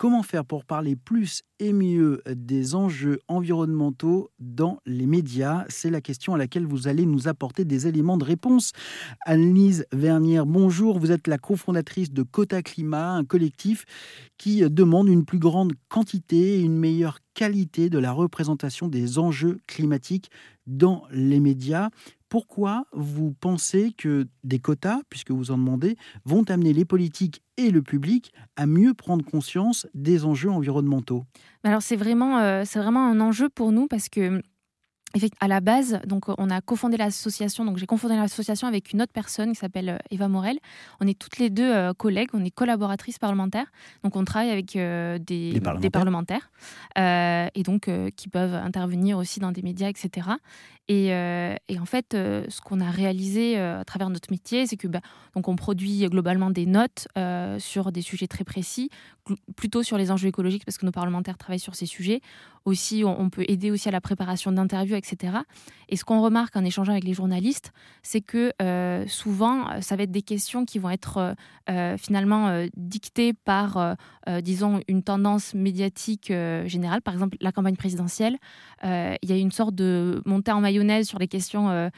Comment faire pour parler plus et mieux des enjeux environnementaux dans les médias? C'est la question à laquelle vous allez nous apporter des éléments de réponse. Anne-Lise Vernière, bonjour. Vous êtes la cofondatrice de Cota Climat, un collectif qui demande une plus grande quantité et une meilleure qualité de la représentation des enjeux climatiques dans les médias. Pourquoi vous pensez que des quotas, puisque vous en demandez, vont amener les politiques et le public à mieux prendre conscience des enjeux environnementaux? Alors c'est vraiment, euh, c'est vraiment un enjeu pour nous parce que à la base, donc on a cofondé l'association. Donc j'ai cofondé l'association avec une autre personne qui s'appelle euh, Eva Morel. On est toutes les deux euh, collègues, on est collaboratrices parlementaires. Donc on travaille avec euh, des, parlementaires, et donc qui peuvent intervenir aussi dans des médias, etc. Et, et en fait, ce qu'on a réalisé à travers notre métier, c'est que bah, donc on produit globalement des notes sur des sujets très précis, plutôt sur les enjeux écologiques parce que nos parlementaires travaillent sur ces sujets. Aussi, on, peut aider aussi à la préparation d'interviews, etc. Et ce qu'on remarque en échangeant avec les journalistes, c'est que euh, souvent, ça va être des questions qui vont être euh, euh, finalement dictées par, disons, une tendance médiatique générale. Par exemple, la campagne présidentielle, il y a une sorte de montée en mayonnaise sur les questions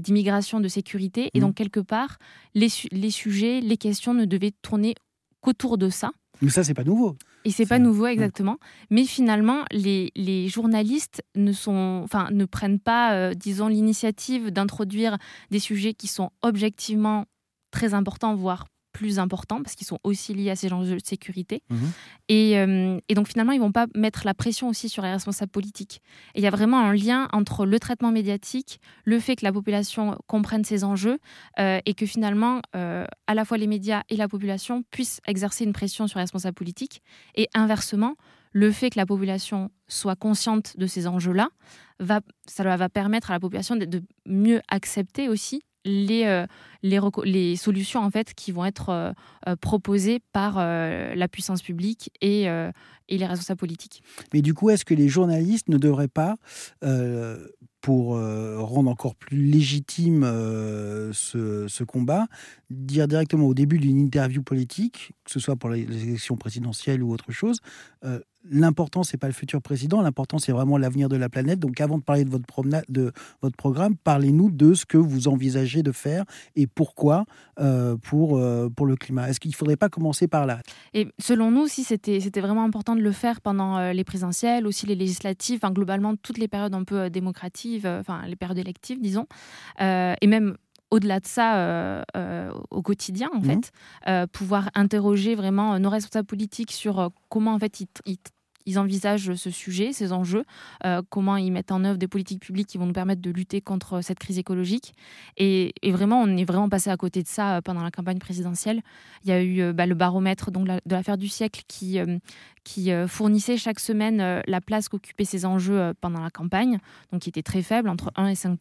d'immigration, de sécurité. Et mmh. donc, quelque part, les, les sujets, les questions ne devaient tourner qu'autour de ça. Mais ça, c'est pas nouveau. Et c'est pas nouveau exactement. Mais finalement, les, les, journalistes ne, sont, enfin, ne prennent pas, euh, disons, l'initiative d'introduire des sujets qui sont objectivement très importants, voire plus importants parce qu'ils sont aussi liés à ces enjeux de sécurité. Mhm. Et, euh, et, donc finalement, ils vont pas mettre la pression aussi sur les responsables politiques. Et il y a vraiment un lien entre le traitement médiatique, le fait que la population comprenne ces enjeux euh, et que finalement, euh, à la fois les médias et la population puissent exercer une pression sur les responsables politiques. Et inversement, le fait que la population soit consciente de ces enjeux-là, va, ça va permettre à la population de mieux accepter aussi les, euh, les, solutions en fait qui vont être euh, euh, proposées par la puissance publique et, et les responsables politiques. Mais du coup, est-ce que les journalistes ne devraient pas, pour rendre encore plus légitime ce, combat, dire directement au début d'une interview politique, que ce soit pour les élections présidentielles ou autre chose, l'important, c'est pas le futur président, l'important, c'est vraiment l'avenir de la planète. Donc, avant de parler de votre, programme, parlez-nous de ce que vous envisagez de faire et pourquoi euh, pour, euh, pour le climat. Est-ce qu'il ne faudrait pas commencer par là? Et selon nous, si c'était, c'était vraiment important de le faire pendant euh, les présidentielles, aussi les législatives, enfin, globalement, toutes les périodes un peu démocratives, enfin, les périodes électives, disons, et même au-delà de ça, euh, euh, au quotidien, en mmh. fait, euh, pouvoir interroger vraiment nos responsables politiques sur comment, en fait, ils, ils envisagent ce sujet, ces enjeux, euh, comment ils mettent en œuvre des politiques publiques qui vont nous permettre de lutter contre cette crise écologique. Et, vraiment, on est vraiment passé à côté de ça euh, pendant la campagne présidentielle. Il y a eu euh, bah, le baromètre donc, de l'affaire du siècle qui fournissait chaque semaine la place qu'occupaient ces enjeux pendant la campagne, donc qui était très faible, entre 1 et 5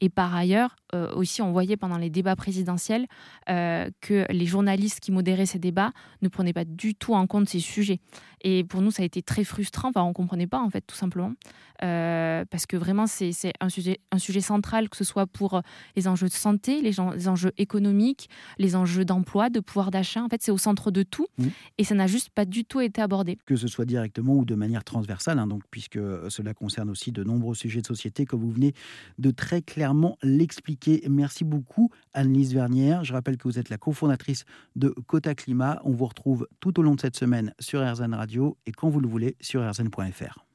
Et par ailleurs, aussi, on voyait pendant les débats présidentiels que les journalistes qui modéraient ces débats ne prenaient pas du tout en compte ces sujets. Et pour nous, ça a été très frustrant. Enfin, on comprenait pas, en fait, tout simplement. Euh, parce que vraiment, c'est un sujet, un sujet central, que ce soit pour les enjeux de santé, les, les enjeux économiques, les enjeux d'emploi, de pouvoir d'achat. En fait, c'est au centre de tout. Mmh. Et ça n'a juste pas du tout été abordé. Que ce soit directement ou de manière transversale, hein, donc, puisque cela concerne aussi de nombreux sujets de société, comme vous venez de très clairement l'expliquer. Merci beaucoup, Anne-Lise Vernière. Je rappelle que vous êtes la cofondatrice de Cota Climat. On vous retrouve tout au long de cette semaine sur RZN Et quand vous le voulez sur rzn.fr.